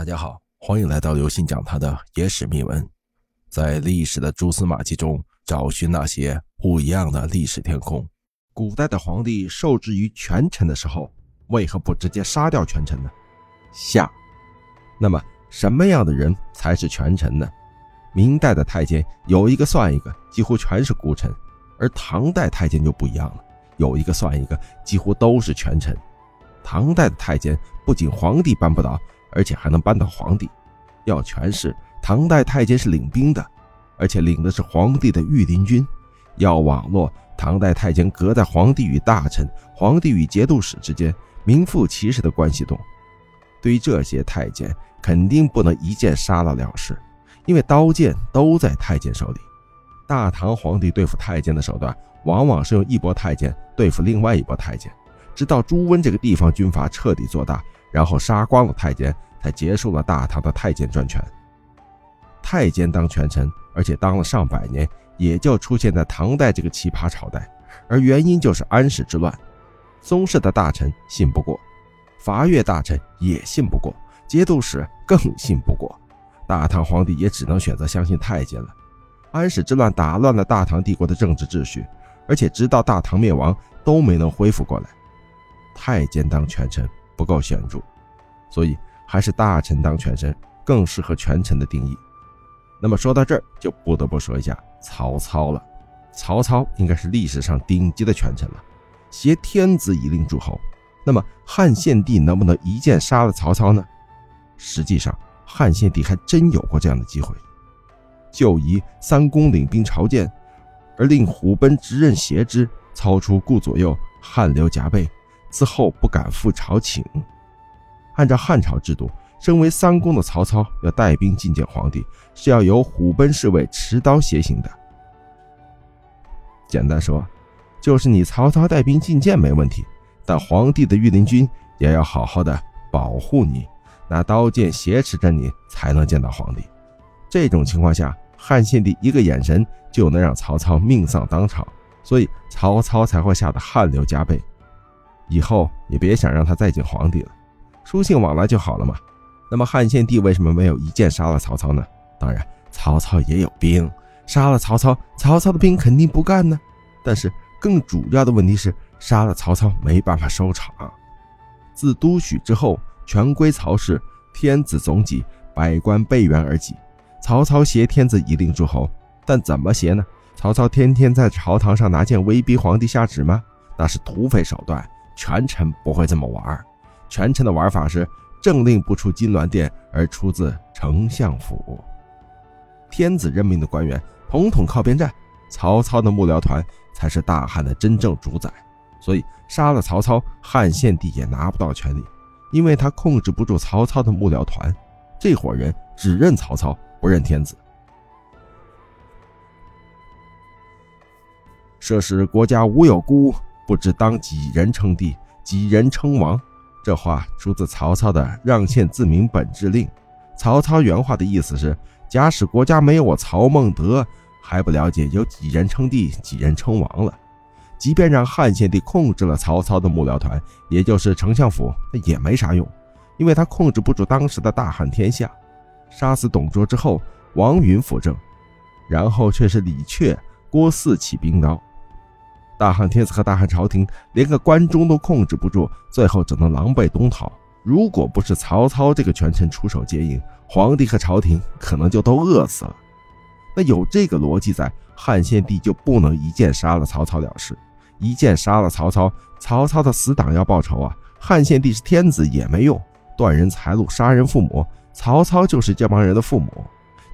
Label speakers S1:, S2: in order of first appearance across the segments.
S1: 大家好，欢迎来到刘信讲他的野史秘闻，在历史的蛛丝马迹中找寻那些不一样的历史天空。古代的皇帝受制于权臣的时候，为何不直接杀掉权臣呢？下。那么什么样的人才是权臣呢？明代的太监有一个算一个，几乎全是孤臣，而唐代太监就不一样了，有一个算一个，几乎都是权臣。唐代的太监不仅皇帝扳不倒。而且还能扳倒皇帝，要权势，唐代太监是领兵的，而且领的是皇帝的御林军；要网络，唐代太监隔在皇帝与大臣、皇帝与节度使之间，名副其实的关系洞。对于这些太监，肯定不能一剑杀了了事，因为刀剑都在太监手里。大唐皇帝对付太监的手段，往往是用一拨太监对付另外一拨太监，直到朱温这个地方军阀彻底做大。然后杀光了太监，才结束了大唐的太监专权。太监当权臣，而且当了上百年，也就出现在唐代这个奇葩朝代。而原因就是安史之乱，宗室的大臣信不过，伐越大臣也信不过，节度使更信不过，大唐皇帝也只能选择相信太监了。安史之乱打乱了大唐帝国的政治秩序，而且直到大唐灭亡都没能恢复过来。太监当权臣。不够显著，所以还是大臣当权臣更适合权臣的定义。那么说到这儿，就不得不说一下曹操了。曹操应该是历史上顶级的权臣了，挟天子以令诸侯。那么汉献帝能不能一剑杀了曹操呢？实际上，汉献帝还真有过这样的机会。就以三公领兵朝见，而令虎贲直任挟之，操出顾左右，汗流浃背。自后不敢赴朝请。按照汉朝制度，身为三公的曹操要带兵觐见皇帝，是要由虎贲侍卫持刀携行的。简单说，就是你曹操带兵觐见没问题，但皇帝的御林军也要好好的保护你，拿刀剑挟持着你才能见到皇帝。这种情况下，汉献帝一个眼神就能让曹操命丧当场，所以曹操才会吓得汗流浃背。以后也别想让他再见皇帝了，书信往来就好了嘛。那么汉献帝为什么没有一剑杀了曹操呢？当然，曹操也有兵，杀了曹操，曹操的兵肯定不干呢。但是更主要的问题是，杀了曹操没办法收场。自都许之后，全归曹氏，天子总己，百官备援而己。曹操挟天子以令诸侯，但怎么挟呢？曹操天天在朝堂上拿剑威逼皇帝下旨吗？那是土匪手段。权臣不会这么玩权臣的玩法是政令不出金銮殿，而出自丞相府。天子任命的官员统统靠边站，曹操的幕僚团才是大汉的真正主宰。所以杀了曹操，汉献帝也拿不到权力，因为他控制不住曹操的幕僚团。这伙人只认曹操，不认天子。设使国家无有孤。不知当几人称帝，几人称王？这话出自曹操的《让县自明本志令》。曹操原话的意思是：假使国家没有我曹孟德，还不了解有几人称帝，几人称王了。即便让汉献帝控制了曹操的幕僚团，也就是丞相府，那也没啥用，因为他控制不住当时的大汉天下。杀死董卓之后，王允辅政，然后却是李榷、郭汜起兵刀。大汉天子和大汉朝廷连个关中都控制不住，最后只能狼狈东逃。如果不是曹操这个权臣出手接应，皇帝和朝廷可能就都饿死了。那有这个逻辑在，汉献帝就不能一剑杀了曹操了事。一剑杀了曹操，曹操的死党要报仇啊！汉献帝是天子也没用，断人财路，杀人父母，曹操就是这帮人的父母。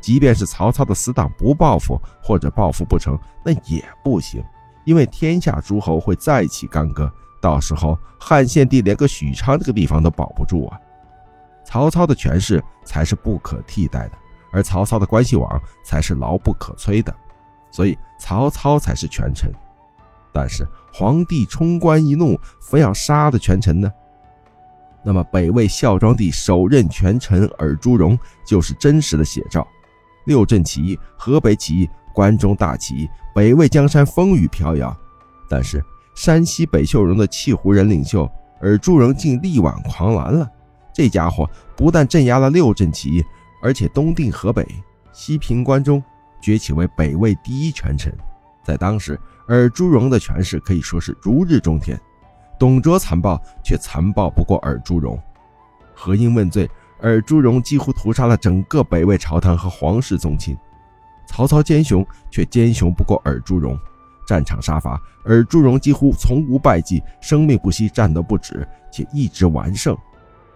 S1: 即便是曹操的死党不报复，或者报复不成，那也不行。因为天下诸侯会再起干戈，到时候汉献帝连个许昌这个地方都保不住啊！曹操的权势才是不可替代的，而曹操的关系网才是牢不可摧的，所以曹操才是权臣。但是皇帝冲冠一怒，非要杀了权臣呢？那么北魏孝庄帝首任权臣尔朱荣就是真实的写照。六镇起义，河北起义。关中大起，北魏江山风雨飘摇，但是山西北秀容的契胡人领袖尔朱荣竟力挽狂澜了。这家伙不但镇压了六镇起义，而且东定河北，西平关中，崛起为北魏第一权臣。在当时，尔朱荣的权势可以说是如日中天。董卓残暴，却残暴不过尔朱荣。何应问罪，尔朱荣几乎屠杀了整个北魏朝堂和皇室宗亲。曹操奸雄，却奸雄不过尔朱荣。战场杀伐，尔朱荣几乎从无败绩，生命不息，战斗不止，且一直完胜。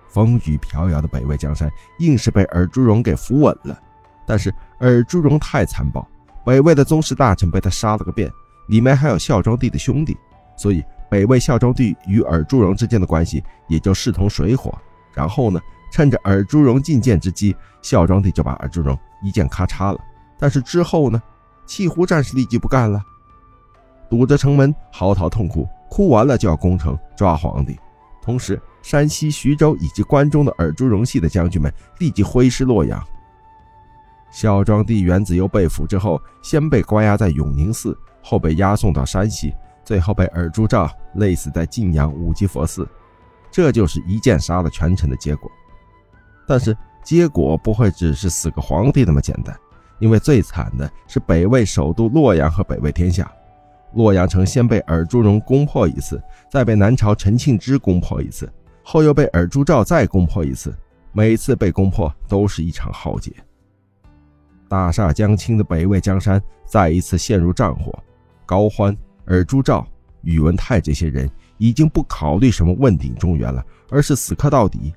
S1: 风雨飘摇的北魏江山，硬是被尔朱荣给扶稳了。但是尔朱荣太残暴，北魏的宗室大臣被他杀了个遍，里面还有孝庄帝的兄弟，所以北魏孝庄帝与尔朱荣之间的关系也就势同水火。然后呢，趁着尔朱荣进谏之机，孝庄帝就把尔朱荣一剑咔嚓了。但是之后呢，契胡战士立即不干了。堵着城门，嚎啕痛哭，哭完了就要攻城抓皇帝。同时，山西、徐州以及关中的尔朱荣系的将军们立即挥师洛阳。孝庄帝元子攸被俘之后，先被关押在永宁寺，后被押送到山西，最后被尔朱兆累死在晋阳五级佛寺。这就是一剑杀了权臣的结果。但是，结果不会只是死个皇帝那么简单，因为最惨的是北魏首都洛阳和北魏天下。洛阳城先被尔朱荣攻破一次，再被南朝陈庆之攻破一次，后又被尔朱兆再攻破一次。每次被攻破都是一场浩劫。大厦将倾的北魏江山再一次陷入战火。高欢、尔朱兆、宇文泰这些人已经不考虑什么问鼎中原了，而是死磕到底。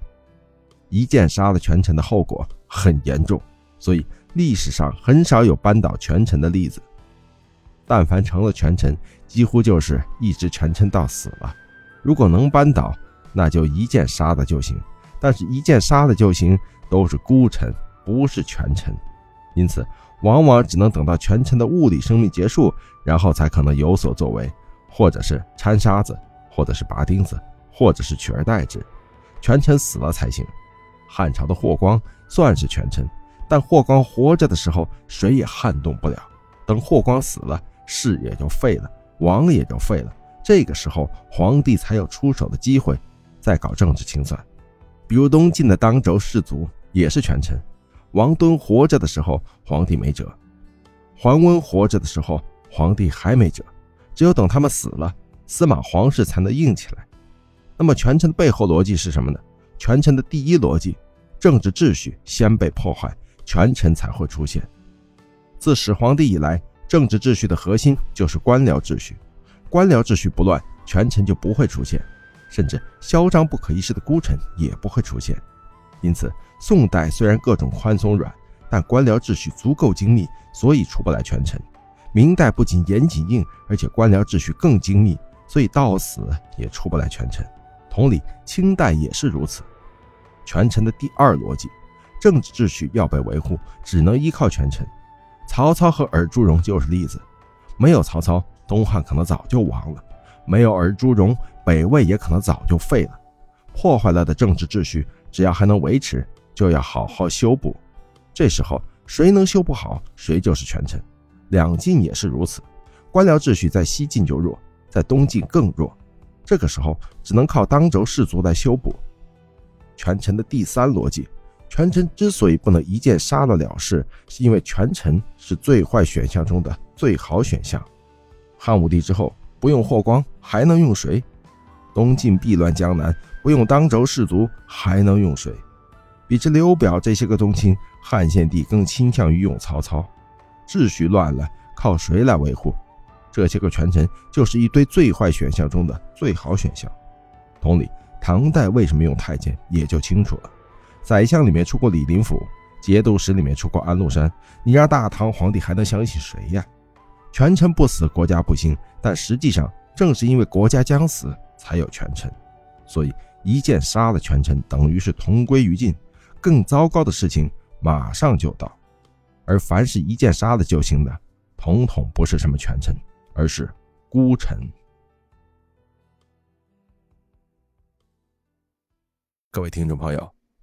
S1: 一剑杀了权臣的后果很严重，所以历史上很少有扳倒权臣的例子。但凡成了权臣，几乎就是一直权臣到死了。如果能扳倒，那就一剑杀了就行。但是，一剑杀了就行，都是孤臣，不是权臣。因此，往往只能等到权臣的物理生命结束，然后才可能有所作为，或者是掺沙子，或者是拔钉子，或者是取而代之。权臣死了才行。汉朝的霍光算是权臣，但霍光活着的时候，谁也撼动不了。等霍光死了，事也就废了，王也就废了。这个时候，皇帝才有出手的机会，再搞政治清算。比如东晋的当轴士族也是权臣，王敦活着的时候，皇帝没辙；桓温活着的时候，皇帝还没辙。只有等他们死了，司马皇室才能硬起来。那么，权臣的背后逻辑是什么呢？权臣的第一逻辑，政治秩序先被破坏，权臣才会出现。自始皇帝以来。政治秩序的核心就是官僚秩序，官僚秩序不乱，权臣就不会出现，甚至嚣张不可一世的孤臣也不会出现。因此，宋代虽然各种宽松软，但官僚秩序足够精密，所以出不来权臣。明代不仅严谨硬，而且官僚秩序更精密，所以到死也出不来权臣。同理，清代也是如此。权臣的第二逻辑，政治秩序要被维护，只能依靠权臣。曹操和尔朱荣就是例子，没有曹操，东汉可能早就亡了；没有尔朱荣，北魏也可能早就废了。破坏了的政治秩序，只要还能维持，就要好好修补。这时候，谁能修补好，谁就是权臣。两晋也是如此，官僚秩序在西晋就弱，在东晋更弱。这个时候，只能靠当轴氏族来修补。权臣的第三逻辑。权臣之所以不能一剑杀了了事，是因为权臣是最坏选项中的最好选项。汉武帝之后不用霍光还能用谁？东晋避乱江南不用当轴氏族还能用谁？比之刘表这些个宗亲，汉献帝更倾向于用曹操。秩序乱了，靠谁来维护？这些个权臣就是一堆最坏选项中的最好选项。同理，唐代为什么用太监，也就清楚了。宰相里面出过李林甫，节度使里面出过安禄山，你让大唐皇帝还能相信谁呀？权臣不死，国家不兴。但实际上，正是因为国家将死，才有权臣。所以一剑杀了权臣，等于是同归于尽。更糟糕的事情马上就到。而凡是一剑杀了就行的，统统不是什么权臣，而是孤臣。各位听众朋友。